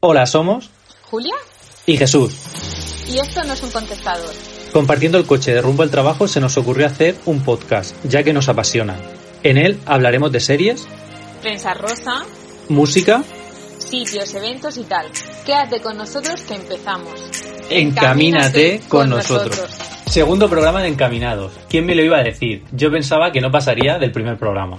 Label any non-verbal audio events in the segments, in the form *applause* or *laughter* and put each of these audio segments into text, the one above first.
Hola, somos Julia y Jesús. y esto no es un contestador. Compartiendo el coche de rumbo al trabajo se nos ocurrió hacer un podcast, ya que nos apasiona. En él hablaremos de series, Prensa rosa, música, sitios, eventos y tal. Quédate con nosotros que empezamos. encamínate con nosotros. Segundo programa de Encaminados. ¿Quién me lo iba a decir? Yo pensaba que no pasaría del primer programa.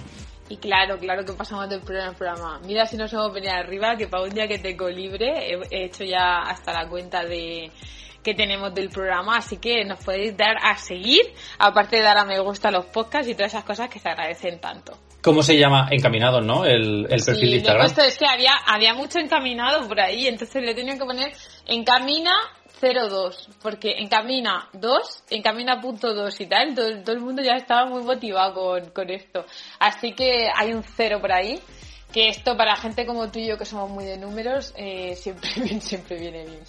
Y claro, claro que pasamos del primer programa. Mira si nos hemos venido arriba, que para un día que tengo libre he, he hecho ya hasta la cuenta de que tenemos del programa, así que nos podéis dar a seguir, aparte de dar a me gusta a los podcasts y todas esas cosas que se agradecen tanto. ¿Cómo se llama? Encaminados, ¿no? El, el perfil Sí, de Instagram. es que había, había mucho encaminado por ahí, entonces le he tenido que poner encamina 02, porque encamina 2, encamina punto 2 y tal, todo, todo el mundo ya estaba muy motivado con, con esto. Así que hay un cero por ahí, que esto para gente como tú y yo que somos muy de números, eh, siempre, *laughs* siempre viene bien.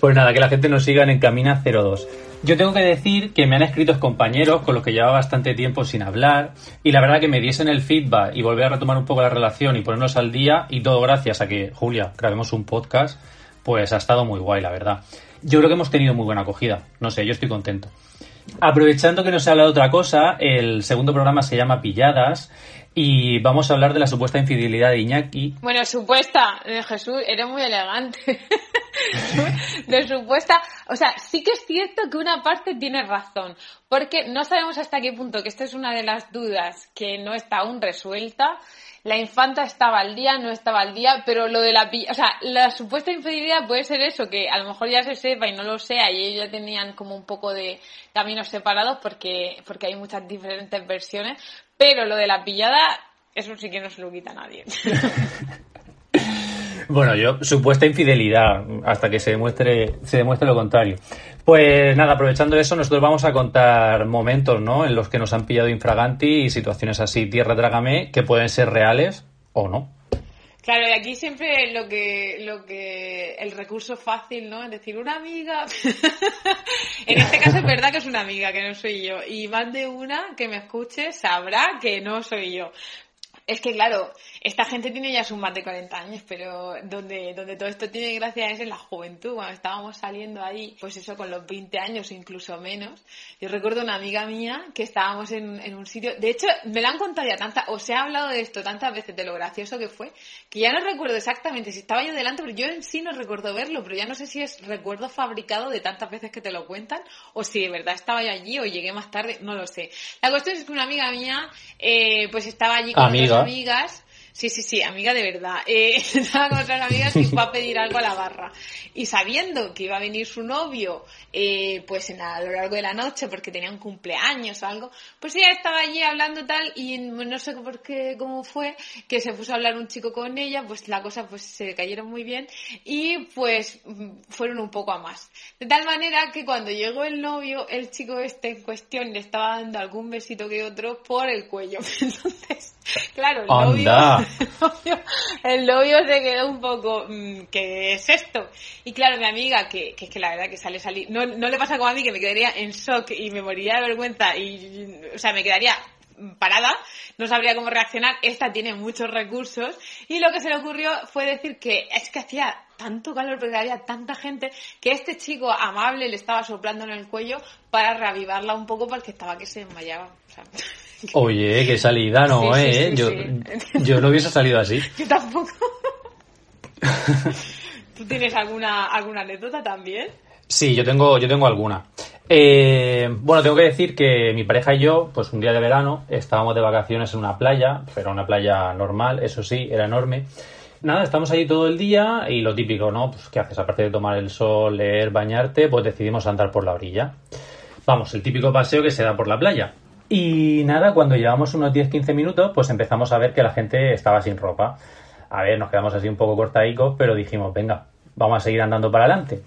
Pues nada, que la gente nos siga en Encamina 02. Yo tengo que decir que me han escrito compañeros con los que llevaba bastante tiempo sin hablar y la verdad que me diesen el feedback y volver a retomar un poco la relación y ponernos al día y todo gracias a que, Julia, grabemos un podcast, pues ha estado muy guay, la verdad. Yo creo que hemos tenido muy buena acogida. No sé, yo estoy contento. Aprovechando que no se habla de otra cosa, el segundo programa se llama Pilladas y vamos a hablar de la supuesta infidelidad de Iñaki Bueno, supuesta, Jesús, eres muy elegante. *laughs* de supuesta, o sea, sí que es cierto que una parte tiene razón, porque no sabemos hasta qué punto, que esta es una de las dudas que no está aún resuelta. La infanta estaba al día, no estaba al día, pero lo de la, o sea, la supuesta infidelidad puede ser eso, que a lo mejor ya se sepa y no lo sea, y ellos ya tenían como un poco de caminos separados porque, porque hay muchas diferentes versiones, pero lo de la pillada, eso sí que no se lo quita a nadie. *laughs* Bueno, yo, supuesta infidelidad, hasta que se demuestre, se demuestre lo contrario. Pues nada, aprovechando eso, nosotros vamos a contar momentos, ¿no? En los que nos han pillado infraganti y situaciones así, tierra trágame, que pueden ser reales o no. Claro, y aquí siempre lo que, lo que, el recurso fácil, ¿no? Es decir, una amiga. *laughs* en este caso es verdad que es una amiga, que no soy yo. Y más de una que me escuche sabrá que no soy yo. Es que claro, esta gente tiene ya sus más de 40 años, pero donde, donde todo esto tiene gracia es en la juventud, cuando estábamos saliendo ahí, pues eso, con los 20 años, incluso menos. Yo recuerdo una amiga mía que estábamos en, en un sitio, de hecho, me lo han contado ya tantas, os he hablado de esto tantas veces, de lo gracioso que fue, que ya no recuerdo exactamente si estaba yo delante, pero yo en sí no recuerdo verlo, pero ya no sé si es recuerdo fabricado de tantas veces que te lo cuentan, o si de verdad estaba yo allí o llegué más tarde, no lo sé. La cuestión es que una amiga mía, eh, pues estaba allí con Amiga. otras amigas, Sí, sí, sí, amiga de verdad. Eh, *laughs* estaba con otras amigas y fue a pedir algo a la barra. Y sabiendo que iba a venir su novio, eh, pues en a lo largo de la noche, porque tenía un cumpleaños o algo, pues ella estaba allí hablando tal y no sé por qué, cómo fue, que se puso a hablar un chico con ella, pues la cosa pues se cayeron muy bien y pues fueron un poco a más. De tal manera que cuando llegó el novio, el chico este en cuestión le estaba dando algún besito que otro por el cuello. *laughs* Entonces, claro, el novio, Anda. el *laughs* novio, el novio se quedó un poco, mm, ¿qué es esto? Y claro, mi amiga, que, que es que la verdad que sale salir, no, no le pasa como a mí, que me quedaría en shock y me moriría de vergüenza y, o sea, me quedaría parada, no sabría cómo reaccionar, esta tiene muchos recursos y lo que se le ocurrió fue decir que es que hacía tanto calor porque había tanta gente que este chico amable le estaba soplando en el cuello para reavivarla un poco porque estaba que se desmayaba. O sea, Oye, qué salida, no, Sí, ¿eh? sí, yo, yo no hubiese salido así. *laughs* yo tampoco. *laughs* ¿Tú tienes alguna, alguna anécdota también? Sí, yo tengo, yo tengo alguna. Eh, bueno, tengo que decir que mi pareja y yo, pues un día de verano, estábamos de vacaciones en una playa, pero una playa normal, eso sí, era enorme. Nada, estamos allí todo el día y lo típico, ¿no? Pues, ¿qué haces? Aparte de tomar el sol, leer, bañarte, pues decidimos andar por la orilla. Vamos, el típico paseo que se da por la playa. Y nada, cuando llevamos unos 10-15 minutos, pues empezamos a ver que la gente estaba sin ropa. A ver, nos quedamos así un poco cortaicos, pero dijimos, venga, vamos a seguir andando para adelante.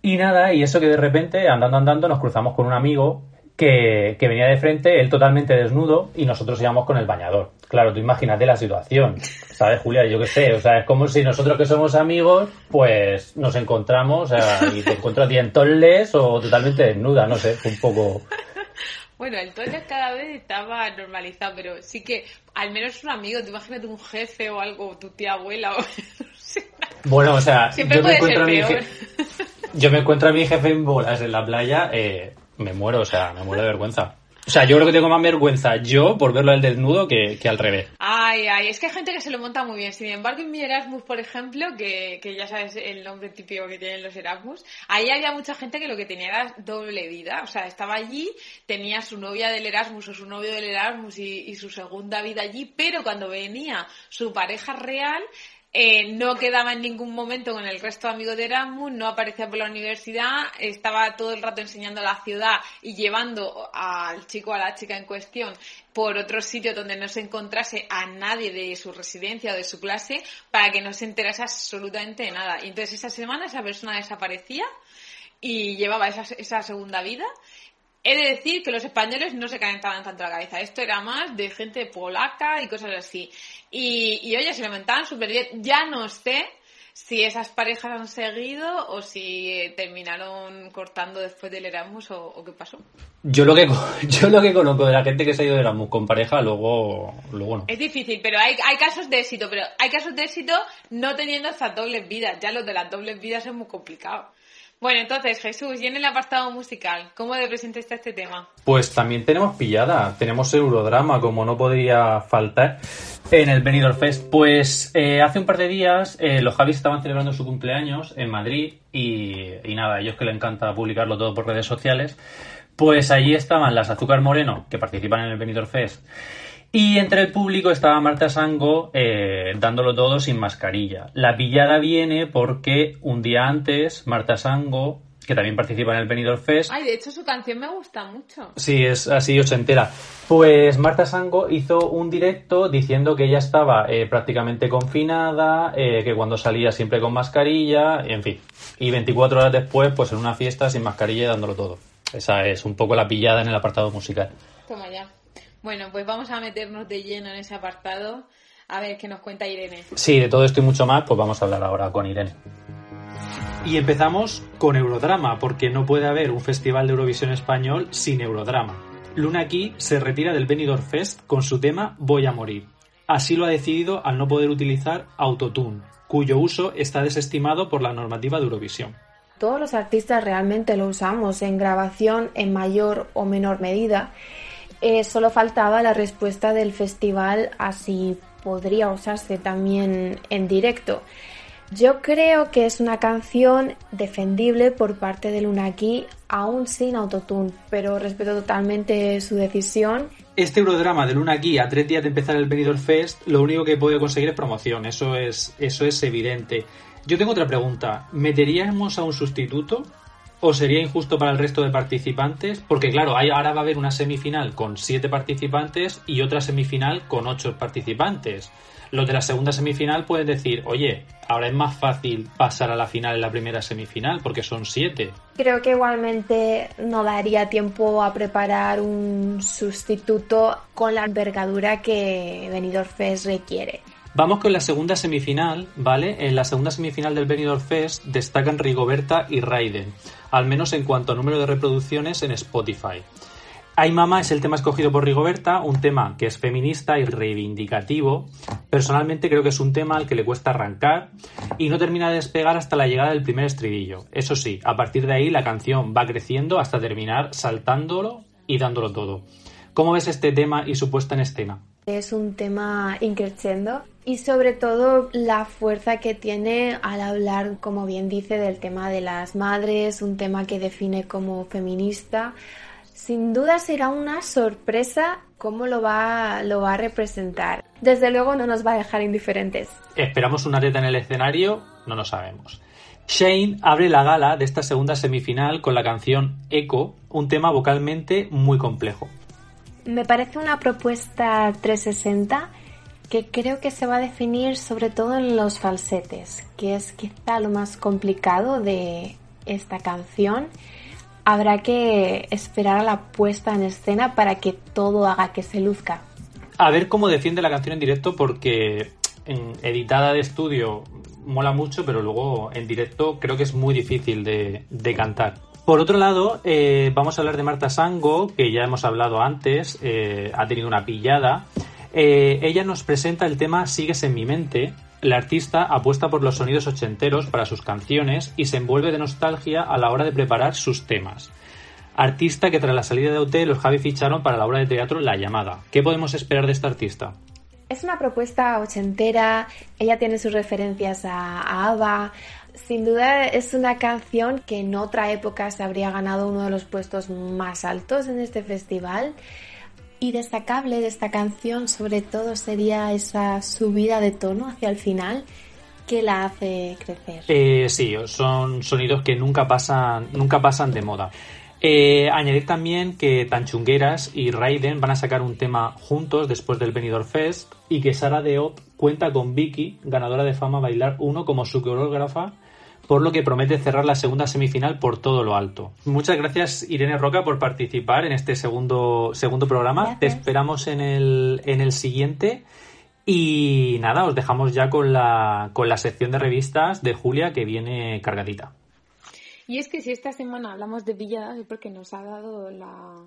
Y nada, y eso que de repente, andando, andando, nos cruzamos con un amigo que, que venía de frente, él totalmente desnudo, y nosotros íbamos con el bañador. Claro, tú imagínate la situación, ¿sabes, Julia? Yo qué sé, o sea, es como si nosotros que somos amigos, pues nos encontramos, o sea, y te encuentro a ti en tolles o totalmente desnuda, no sé, fue un poco... Bueno, el toilet cada vez estaba normalizado, pero sí que al menos un amigo, te imagínate un jefe o algo, tu tía abuela o *laughs* no sé, una Bueno, o sea, Siempre yo me, encuentro a mi je- yo me encuentro a mi jefe en bolas en la playa, eh, me muero, o sea, me muero de vergüenza. O sea, yo creo que tengo más vergüenza yo por verlo al desnudo que, que al revés. Ay, ay, es que hay gente que se lo monta muy bien. Sin embargo, en mi Erasmus, por ejemplo, que, que ya sabes el nombre típico que tienen los Erasmus, ahí había mucha gente que lo que tenía era doble vida. O sea, estaba allí, tenía su novia del Erasmus o su novio del Erasmus y, y su segunda vida allí, pero cuando venía su pareja real, eh, no quedaba en ningún momento con el resto de amigos de Erasmus, no aparecía por la universidad, estaba todo el rato enseñando la ciudad y llevando al chico o a la chica en cuestión por otro sitio donde no se encontrase a nadie de su residencia o de su clase para que no se enterase absolutamente de nada. Y entonces esa semana esa persona desaparecía y llevaba esa, esa segunda vida. He de decir que los españoles no se calentaban tanto la cabeza. Esto era más de gente polaca y cosas así. Y, y oye, se lamentaban súper bien. Ya no sé si esas parejas han seguido o si terminaron cortando después del Erasmus o, o qué pasó. Yo lo que *laughs* yo lo que conozco de la gente que se ha ido de Erasmus con pareja, luego, luego no. Es difícil, pero hay, hay casos de éxito, pero hay casos de éxito no teniendo estas dobles vidas. Ya los de las dobles vidas es muy complicado. Bueno, entonces, Jesús, y en el apartado musical, ¿cómo le presentaste este tema? Pues también tenemos pillada, tenemos Eurodrama, como no podría faltar, en el Benidorm Fest. Pues eh, hace un par de días eh, los Javis estaban celebrando su cumpleaños en Madrid y, y nada, ellos que les encanta publicarlo todo por redes sociales, pues allí estaban las Azúcar Moreno, que participan en el Benidorm Fest, y entre el público estaba Marta Sango eh, dándolo todo sin mascarilla. La pillada viene porque un día antes Marta Sango, que también participa en el Benidorm Fest, Ay, de hecho su canción me gusta mucho. Sí, es así ochentera. Pues Marta Sango hizo un directo diciendo que ella estaba eh, prácticamente confinada, eh, que cuando salía siempre con mascarilla, en fin. Y 24 horas después, pues en una fiesta sin mascarilla y dándolo todo. Esa es un poco la pillada en el apartado musical. Toma ya. Bueno, pues vamos a meternos de lleno en ese apartado. A ver qué nos cuenta Irene. Sí, de todo esto y mucho más, pues vamos a hablar ahora con Irene. Y empezamos con Eurodrama, porque no puede haber un festival de Eurovisión español sin Eurodrama. Luna Key se retira del Benidorm Fest con su tema Voy a morir. Así lo ha decidido al no poder utilizar Autotune, cuyo uso está desestimado por la normativa de Eurovisión. Todos los artistas realmente lo usamos en grabación en mayor o menor medida. Eh, solo faltaba la respuesta del festival así podría usarse también en directo. Yo creo que es una canción defendible por parte de Lunaki, aún sin autotune, pero respeto totalmente su decisión. Este Eurodrama de Luna Key a tres días de empezar el Benidorm Fest, lo único que puede conseguir es promoción, eso es, eso es evidente. Yo tengo otra pregunta, ¿meteríamos a un sustituto? ¿O sería injusto para el resto de participantes? Porque claro, ahora va a haber una semifinal con siete participantes y otra semifinal con ocho participantes. Los de la segunda semifinal pueden decir, oye, ahora es más fácil pasar a la final en la primera semifinal porque son siete. Creo que igualmente no daría tiempo a preparar un sustituto con la envergadura que Benidorm Fest requiere. Vamos con la segunda semifinal, ¿vale? En la segunda semifinal del Benidorm Fest destacan Rigoberta y Raiden, al menos en cuanto a número de reproducciones en Spotify. Ay Mama es el tema escogido por Rigoberta, un tema que es feminista y reivindicativo. Personalmente creo que es un tema al que le cuesta arrancar y no termina de despegar hasta la llegada del primer estribillo. Eso sí, a partir de ahí la canción va creciendo hasta terminar saltándolo y dándolo todo. ¿Cómo ves este tema y su puesta en escena? Es un tema increciendo y sobre todo la fuerza que tiene al hablar, como bien dice, del tema de las madres, un tema que define como feminista. Sin duda será una sorpresa cómo lo va, lo va a representar. Desde luego no nos va a dejar indiferentes. ¿Esperamos una reta en el escenario? No lo sabemos. Shane abre la gala de esta segunda semifinal con la canción Echo, un tema vocalmente muy complejo. Me parece una propuesta 360 que creo que se va a definir sobre todo en los falsetes, que es quizá lo más complicado de esta canción. Habrá que esperar a la puesta en escena para que todo haga que se luzca. A ver cómo defiende la canción en directo porque en editada de estudio mola mucho, pero luego en directo creo que es muy difícil de, de cantar. Por otro lado, eh, vamos a hablar de Marta Sango, que ya hemos hablado antes, eh, ha tenido una pillada. Eh, ella nos presenta el tema Sigues en mi mente, la artista apuesta por los sonidos ochenteros para sus canciones y se envuelve de nostalgia a la hora de preparar sus temas. Artista que tras la salida de OT los Javi ficharon para la obra de teatro La Llamada. ¿Qué podemos esperar de esta artista? Es una propuesta ochentera, ella tiene sus referencias a, a sin duda es una canción que en otra época se habría ganado uno de los puestos más altos en este festival. Y destacable de esta canción sobre todo sería esa subida de tono hacia el final que la hace crecer. Eh, sí, son sonidos que nunca pasan, nunca pasan de moda. Eh, añadir también que Tanchungueras y Raiden van a sacar un tema juntos después del Benidorm Fest y que Sara Deop cuenta con Vicky, ganadora de Fama Bailar 1, como su coreógrafa por lo que promete cerrar la segunda semifinal por todo lo alto. Muchas gracias Irene Roca por participar en este segundo, segundo programa. Te esperamos en el, en el siguiente. Y nada, os dejamos ya con la, con la sección de revistas de Julia que viene cargadita. Y es que si esta semana hablamos de Villadas es porque nos ha dado la,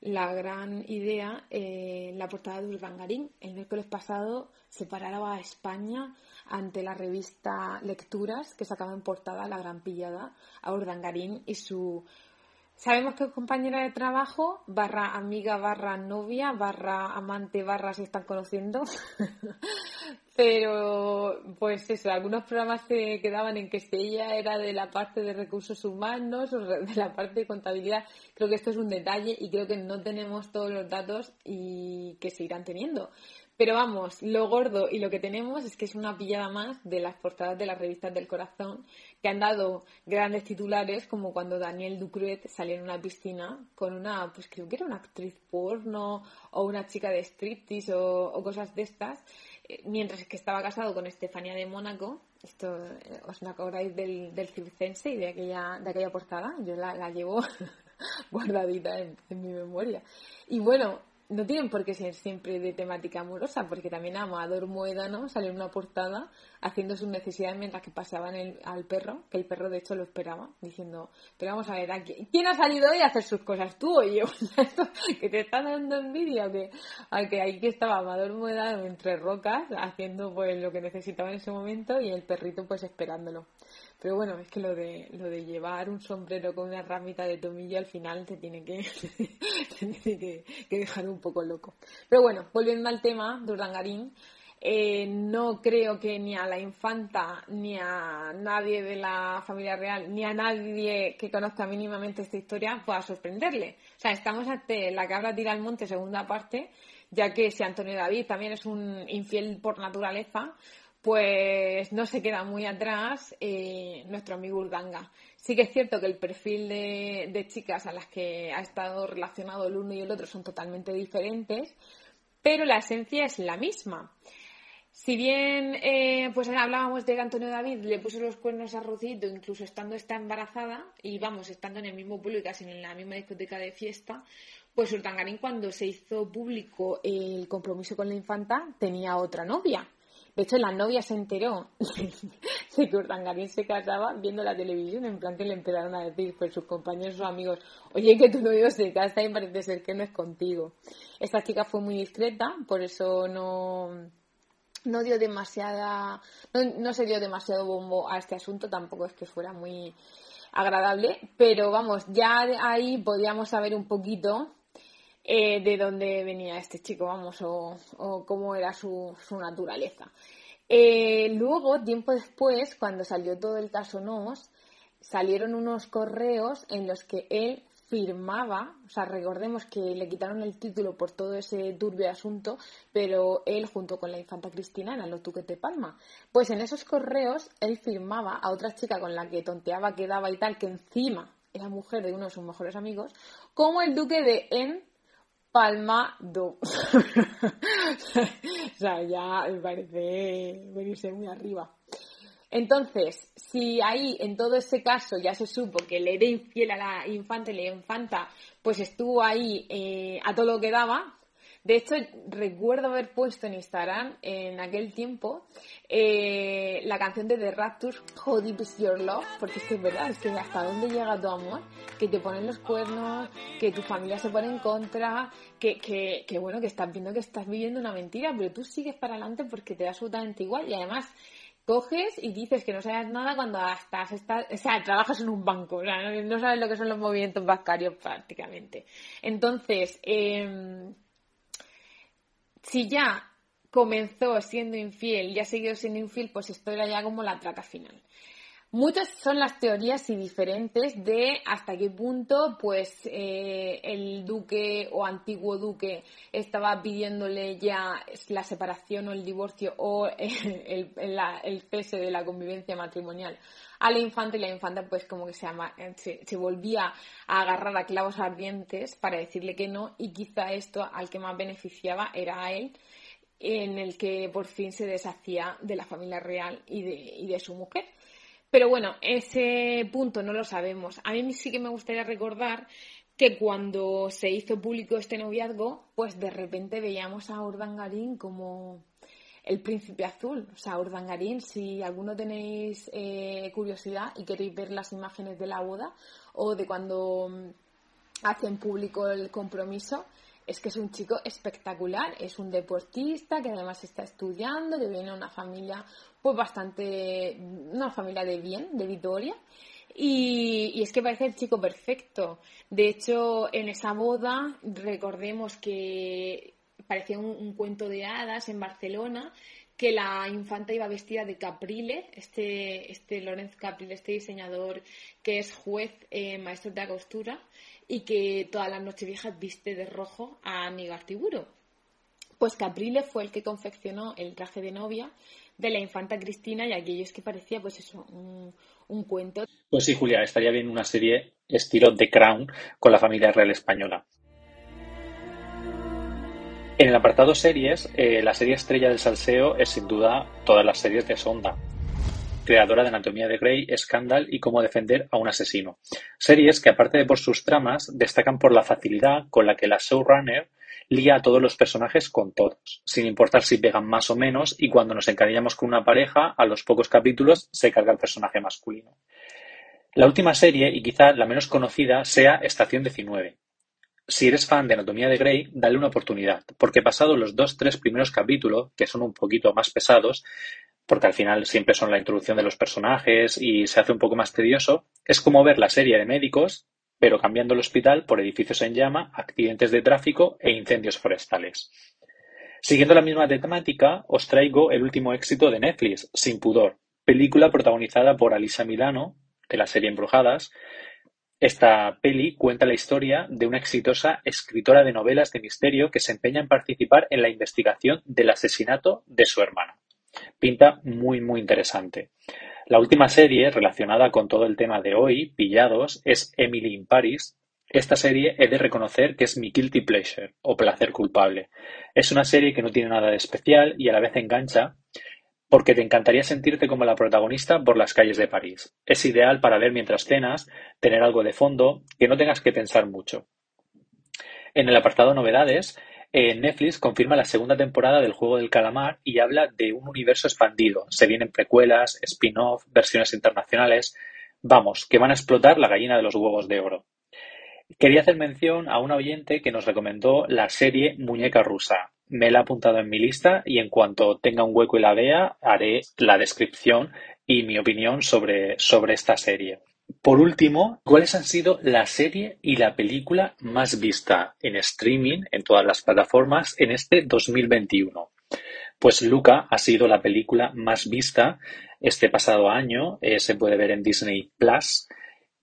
la gran idea eh, la portada de Urdangarín. El miércoles pasado se paraba a España ante la revista Lecturas que sacaba en portada La Gran Pillada a Urdangarín y su Sabemos que es compañera de trabajo, barra amiga, barra novia, barra amante, barra se están conociendo. *laughs* Pero, pues eso, algunos programas se quedaban en que si ella era de la parte de recursos humanos o de la parte de contabilidad. Creo que esto es un detalle y creo que no tenemos todos los datos y que se irán teniendo. Pero vamos, lo gordo y lo que tenemos es que es una pillada más de las portadas de las revistas del corazón que han dado grandes titulares como cuando Daniel Ducruet salió en una piscina con una, pues creo que era una actriz porno o una chica de striptease o, cosas de estas, eh, mientras que estaba casado con Estefanía de Mónaco. Esto eh, os acordáis del, del circense y de aquella, de aquella portada. Yo la, llevo *laughs* guardadita en mi memoria. Y bueno, no tienen por qué ser siempre de temática amorosa, porque también Amador Moedano salió en una portada haciendo sus necesidades mientras que paseaban al perro, que el perro de hecho lo esperaba, diciendo, pero vamos a ver, ¿quién ha salido hoy a hacer sus cosas? ¿Tú o yo? *laughs* que te está dando envidia, que, que ahí que estaba Amador Moedano entre rocas, haciendo pues lo que necesitaba en ese momento y el perrito pues esperándolo. Pero bueno, es que lo de, lo de llevar un sombrero con una ramita de tomillo al final *laughs* te tiene que, que, dejar un poco loco. Pero bueno, volviendo al tema de Urdangarín, eh, no creo que ni a la infanta, ni a nadie de la familia real, ni a nadie que conozca mínimamente esta historia pueda sorprenderle. O sea, estamos ante la cabra tira al monte, segunda parte, ya que si Antonio David también es un infiel por naturaleza, pues no se queda muy atrás eh, nuestro amigo Urdanga. Sí que es cierto que el perfil de, chicas a las que ha estado relacionado el uno y el otro son totalmente diferentes, pero la esencia es la misma. Si bien eh, pues hablábamos de que Antonio David le puso los cuernos a Rocito, incluso estando esta embarazada, y vamos, estando en el mismo y casi en la misma discoteca de fiesta, pues Urdangarín cuando se hizo público el compromiso con la infanta tenía otra novia. De hecho, la novia se enteró *laughs* de que Urdangarín se casaba viendo la televisión, en plan que le empezaron a decir pues sus compañeros o amigos, oye, que tu novio se casa y parece ser que no es contigo. Esta chica fue muy discreta, por eso no, no dio demasiada, no, se dio demasiado bombo a este asunto, tampoco es que fuera muy agradable, pero vamos, ya ahí podíamos saber un poquito eh, de dónde venía este chico, vamos, o, cómo era su, su naturaleza. Eh, luego, tiempo después, cuando salió todo el caso Nos, salieron unos correos en los que él firmaba, o sea, recordemos que le quitaron el título por todo ese turbio asunto, pero él junto con la infanta Cristina eran los duques de Palma. Pues en esos correos él firmaba a otra chica con la que tonteaba, quedaba y tal, que encima era mujer de uno de sus mejores amigos, como el duque de En Palma Do. *laughs* o sea, ya me parece venirse muy arriba. Entonces, si ahí en todo ese caso ya se supo que le era infiel a la infanta y la infanta pues estuvo ahí eh, a todo lo que daba, De hecho, recuerdo haber puesto en Instagram en aquel tiempo eh, la canción de The Raptors, How Deep Is Your Love, porque es que es verdad, es que hasta dónde llega tu amor, que te ponen los cuernos, que tu familia se pone en contra, que, que, que bueno, que estás viendo que estás viviendo una mentira, pero tú sigues para adelante porque te da absolutamente igual y además coges y dices que no sabes nada cuando estás, estás o sea, trabajas en un banco, o sea, no, sabes lo que son los movimientos bancarios prácticamente. Entonces, em, si ya comenzó siendo infiel y ha seguido siendo infiel, pues esto era ya como la trata final. Muchas son las teorías y diferentes de hasta qué punto pues eh, el duque o antiguo duque estaba pidiéndole ya la separación o el divorcio o el, cese de la convivencia matrimonial a la infanta y la infanta pues como que se, se, se, volvía a agarrar a clavos ardientes para decirle que no y quizá esto al que más beneficiaba era a él en el que por fin se deshacía de la familia real y de, y de su mujer. Pero bueno, ese punto no lo sabemos. A mí sí que me gustaría recordar que cuando se hizo público este noviazgo, pues de repente veíamos a Urdangarín como el príncipe azul. O sea, Urdangarín, si alguno tenéis eh, curiosidad y queréis ver las imágenes de la boda o de cuando mm, hacen público el compromiso, es que es un chico espectacular, es un deportista que además está estudiando, que viene de una familia pues bastante, una familia de bien, de Vitoria. Y, es que parece el chico perfecto. De hecho, en esa boda, recordemos que parecía un, cuento de hadas en Barcelona, que la infanta iba vestida de Caprile, este, este Lorenz Caprile, este diseñador que es juez, eh, maestro de la costura, y que todas las nocheviejas viste de rojo a Aníbal Artiburo. Pues Caprile fue el que confeccionó el traje de novia de la infanta Cristina y aquello es que parecía pues eso, un, un cuento. Pues sí, Julia, estaría bien una serie estilo The Crown con la familia real española. En el apartado series, eh, la serie estrella del salseo es sin duda todas las series de Sonda, creadora de Anatomía de Grey, Scandal y Cómo defender a un asesino. Series que, aparte de por sus tramas, destacan por la facilidad con la que la showrunner lía a todos los personajes con todos, sin importar si pegan más o menos, y cuando nos encariñamos con una pareja, a los pocos capítulos se carga el personaje masculino. La última serie, y quizá la menos conocida, sea Estación 19. Si eres fan de Anatomía de Grey, dale una oportunidad, porque pasados los dos tres primeros capítulos, que son un poquito más pesados, porque al final siempre son la introducción de los personajes y se hace un poco más tedioso, es como ver la serie de médicos, pero cambiando el hospital por edificios en llama, accidentes de tráfico e incendios forestales. Siguiendo la misma temática, os traigo el último éxito de Netflix, Sin Pudor, película protagonizada por Alisa Milano, de la serie Embrujadas. Esta peli cuenta la historia de una exitosa escritora de novelas de misterio que se empeña en participar en la investigación del asesinato de su hermano. Pinta muy, muy interesante. La última serie relacionada con todo el tema de hoy, Pillados, es Emily in Paris. Esta serie he de reconocer que es mi guilty pleasure o placer culpable. Es una serie que no tiene nada de especial y a la vez engancha porque te encantaría sentirte como la protagonista por las calles de París. Es ideal para ver mientras cenas, tener algo de fondo, que no tengas que pensar mucho. En el apartado novedades, Netflix confirma la segunda temporada del Juego del Calamar y habla de un universo expandido. Se vienen precuelas, spin-off, versiones internacionales. Vamos, que van a explotar la gallina de los huevos de oro. Quería hacer mención a un oyente que nos recomendó la serie Muñeca Rusa. Me la ha apuntado en mi lista y en cuanto tenga un hueco y la vea, haré la descripción y mi opinión sobre, sobre esta serie. Por último, ¿cuáles han sido la serie y la película más vista en streaming en todas las plataformas en este 2021? Pues Luca ha sido la película más vista este pasado año, eh, se puede ver en Disney Plus,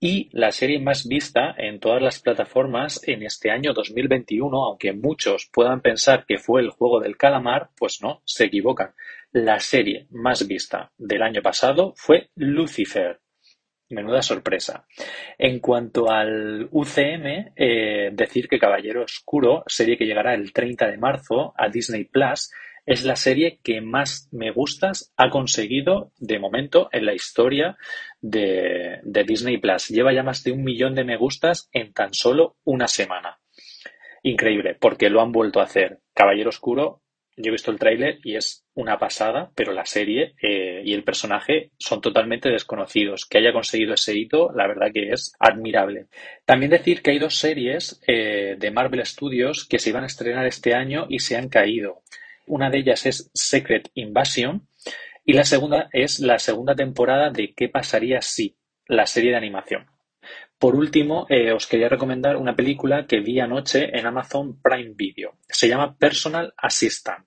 y la serie más vista en todas las plataformas en este año 2021, aunque muchos puedan pensar que fue el juego del calamar, pues no, se equivocan. La serie más vista del año pasado fue Lucifer, Menuda sorpresa. En cuanto al UCM, eh, decir que Caballero Oscuro, serie que llegará el 30 de marzo a Disney Plus, es la serie que más me gustas ha conseguido de momento en la historia de, de Disney Plus. Lleva ya más de un millón de me gustas en tan solo una semana. Increíble, porque lo han vuelto a hacer Caballero Oscuro, yo he visto el tráiler y es una pasada, pero la serie eh, y el personaje son totalmente desconocidos. Que haya conseguido ese hito, la verdad que es admirable. También decir que hay dos series eh, de Marvel Studios que se iban a estrenar este año y se han caído. Una de ellas es Secret Invasion y la segunda es la segunda temporada de ¿Qué pasaría si? la serie de animación. Por último, eh, os quería recomendar una película que vi anoche en Amazon Prime Video. Se llama Personal Assistant.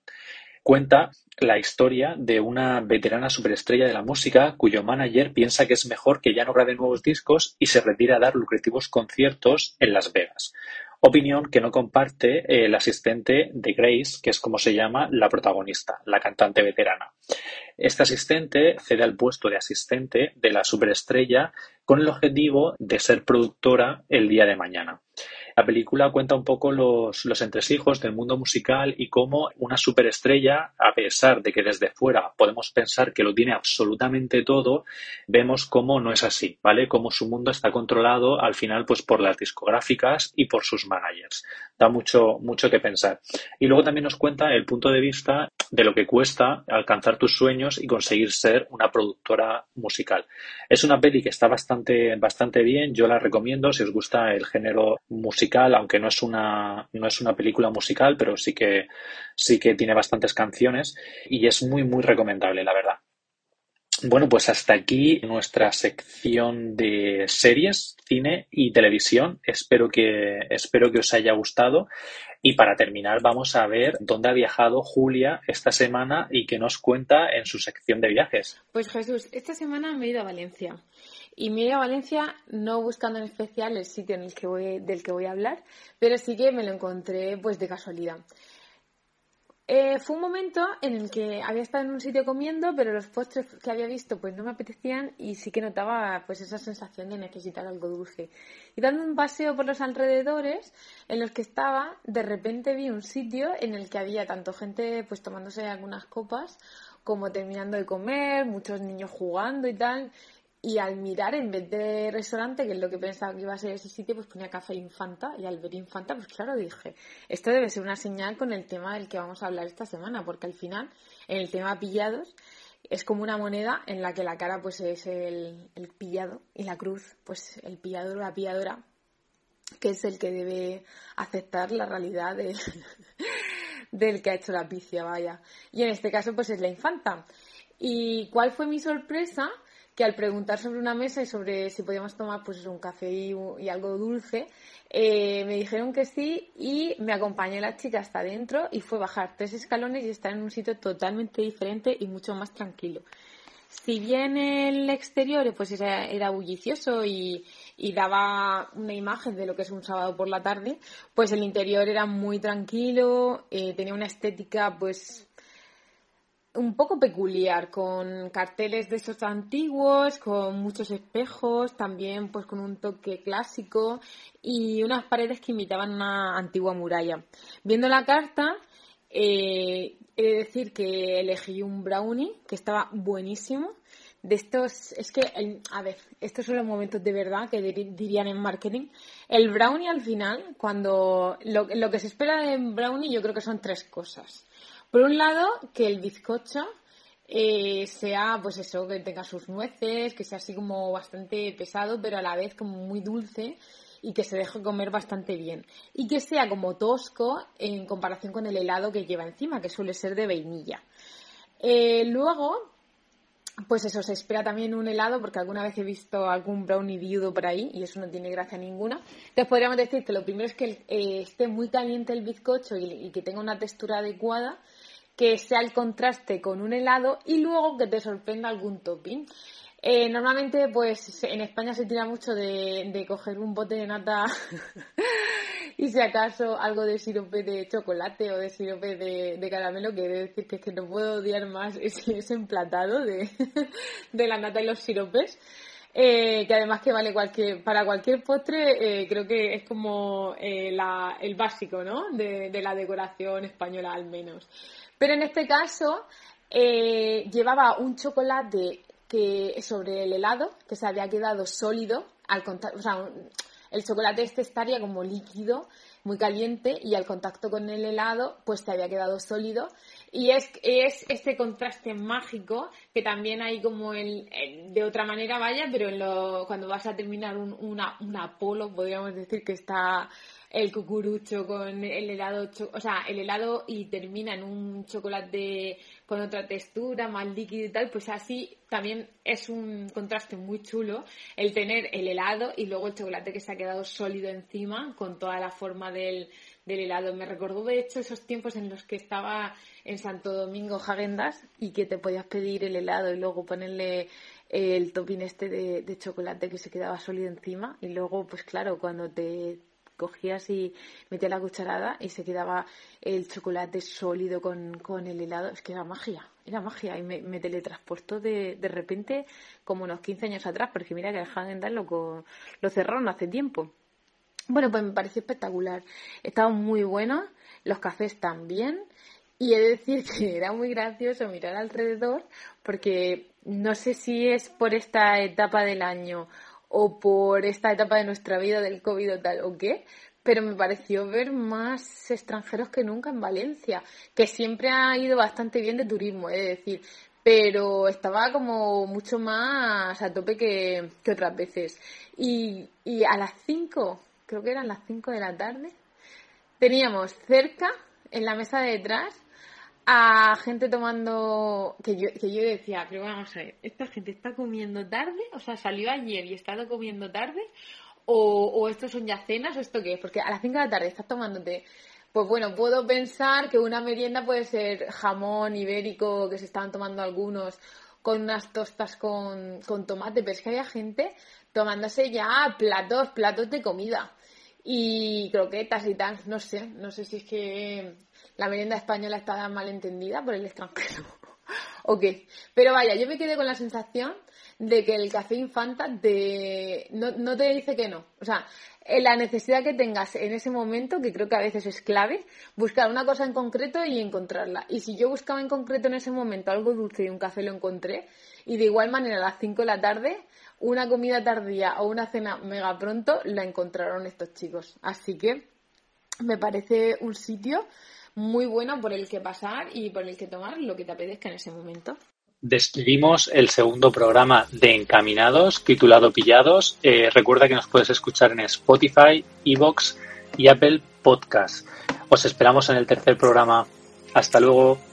Cuenta la historia de una veterana superestrella de la música cuyo manager piensa que es mejor que ya no grabe nuevos discos y se retire a dar lucrativos conciertos en Las Vegas. Opinión que no comparte el asistente de Grace, que es como se llama la protagonista, la cantante veterana. Este asistente cede al puesto de asistente de la superestrella con el objetivo de ser productora el día de mañana. La película cuenta un poco los, los entresijos del mundo musical y cómo una superestrella, a pesar de que desde fuera podemos pensar que lo tiene absolutamente todo, vemos cómo no es así, ¿vale? Cómo su mundo está controlado al final pues por las discográficas y por sus managers. Da mucho, mucho que pensar. Y luego también nos cuenta el punto de vista de lo que cuesta alcanzar tus sueños y conseguir ser una productora musical. Es una peli que está bastante, bastante bien, yo la recomiendo si os gusta el género musical, aunque no es una, no es una película musical, pero sí que, sí que tiene bastantes canciones y es muy, muy recomendable, la verdad. Bueno, pues hasta aquí nuestra sección de series, cine y televisión. Espero que, espero que os haya gustado. Y para terminar, vamos a ver dónde ha viajado Julia esta semana y qué nos cuenta en su sección de viajes. Pues Jesús, esta semana me he ido a Valencia. Y me he ido a Valencia no buscando en especial el sitio en el que voy, del que voy a hablar, pero sí que me lo encontré pues de casualidad. Eh, fue un momento en el que había estado en un sitio comiendo, pero los postres que había visto pues no me apetecían y sí que notaba pues esa sensación de necesitar algo dulce. Y dando un paseo por los alrededores en los que estaba, de repente vi un sitio en el que había tanto gente pues tomándose algunas copas como terminando de comer, muchos niños jugando y tal. Y al mirar, en vez de restaurante, que es lo que pensaba que iba a ser ese sitio, pues ponía café Infanta. Y al ver Infanta, pues claro, dije, esto debe ser una señal con el tema del que vamos a hablar esta semana, porque al final, en el tema pillados, es como una moneda en la que la cara pues es el, el pillado y la cruz, pues el pillador o la pilladora, que es el que debe aceptar la realidad de, *laughs* del que ha hecho la picia, vaya. Y en este caso, pues es la infanta. ¿Y cuál fue mi sorpresa? Que al preguntar sobre una mesa y sobre si podíamos tomar pues un café y, algo dulce, eh, me dijeron que sí y me acompañó la chica hasta adentro y fue bajar tres escalones y estar en un sitio totalmente diferente y mucho más tranquilo. Si bien el exterior pues era, bullicioso y, daba una imagen de lo que es un sábado por la tarde, pues el interior era muy tranquilo, eh, tenía una estética pues un poco peculiar, con carteles de esos antiguos, con muchos espejos, también pues con un toque clásico y unas paredes que imitaban una antigua muralla. Viendo la carta, eh, he de decir que elegí un brownie que estaba buenísimo. De estos, es que, a ver, estos son los momentos de verdad que dirían en marketing. El brownie al final, cuando lo, lo que se espera de brownie, yo creo que son tres cosas por un lado, que el bizcocho eh, sea, pues eso, que tenga sus nueces, que sea así como bastante pesado, pero a la vez como muy dulce y que se deje comer bastante bien. Y que sea como tosco en comparación con el helado que lleva encima, que suele ser de vainilla. Eh, luego, pues eso, se espera también un helado, porque alguna vez he visto algún brownie viudo por ahí y eso no tiene gracia ninguna. Entonces podríamos decir que lo primero es que eh, esté muy caliente el bizcocho y, que tenga una textura adecuada que sea el contraste con un helado y luego que te sorprenda algún topping. Eh, normalmente, pues en España se tira mucho de, coger un bote de nata *laughs* y si acaso algo de sirope de chocolate o de sirope de, caramelo, que debe decir que es que no puedo odiar más ese, emplatado *laughs* de, la nata y los siropes. Eh, que además que vale cualquier, para cualquier postre, eh, creo que es como el básico, ¿no? De, de la decoración española al menos. Pero en este caso eh, llevaba un chocolate que sobre el helado que se había quedado sólido al o sea, el chocolate este estaría como líquido, muy caliente, y al contacto con el helado, pues se había quedado sólido. Y es, es este contraste mágico que también hay como el, de otra manera, vaya, pero cuando vas a terminar un, una, un Apolo, podríamos decir que está el cucurucho con el helado, o sea, el helado y termina en un chocolate con otra textura, más líquido y tal, pues así también es un contraste muy chulo el tener el helado y luego el chocolate que se ha quedado sólido encima con toda la forma del, del helado. Me recordó de hecho esos tiempos en los que estaba en Santo Domingo Jagendas y que te podías pedir el helado y luego ponerle el topping este de, de chocolate que se quedaba sólido encima y luego pues claro cuando te cogías y metías la cucharada y se quedaba el chocolate sólido con, con el helado. Es que era magia, era magia. Y me, me teletransportó de, de repente como unos 15 años atrás, porque mira que el Hagen lo, lo cerraron hace tiempo. Bueno, pues me pareció espectacular. Estaban muy buenos, los cafés también. Y he de decir que *laughs* era muy gracioso mirar alrededor porque no sé si es por esta etapa del año o por esta etapa de nuestra vida del COVID o tal o qué, pero me pareció ver más extranjeros que nunca en Valencia, que siempre ha ido bastante bien de turismo, es decir, pero estaba como mucho más a tope que, que otras veces. Y, y a las 5, creo que eran las 5 de la tarde, teníamos cerca, en la mesa de detrás, a gente tomando que yo, que yo decía, pero vamos a ver, esta gente está comiendo tarde, o sea, salió ayer y está comiendo tarde, o, o esto son ya cenas, o esto qué es, porque a las 5 de la tarde estás tomándote, pues bueno, puedo pensar que una merienda puede ser jamón ibérico que se estaban tomando algunos con unas tostas con, con tomate, pero es que había gente tomándose ya platos, platos de comida. Y croquetas y tal, no sé, no sé si es que la merienda española está mal entendida por el extranjero. *laughs* ok, pero vaya, yo me quedé con la sensación de que el café infanta te... no, te dice que no. O sea, la necesidad que tengas en ese momento, que creo que a veces es clave, buscar una cosa en concreto y encontrarla. Y si yo buscaba en concreto en ese momento algo dulce y un café lo encontré, y de igual manera a las 5 de la tarde, una comida tardía o una cena mega pronto la encontraron estos chicos. Así que me parece un sitio muy bueno por el que pasar y por el que tomar lo que te apetezca en ese momento. Despedimos el segundo programa de Encaminados, titulado Pillados. Eh, recuerda que nos puedes escuchar en Spotify, Evox y Apple Podcast. Os esperamos en el tercer programa. Hasta luego.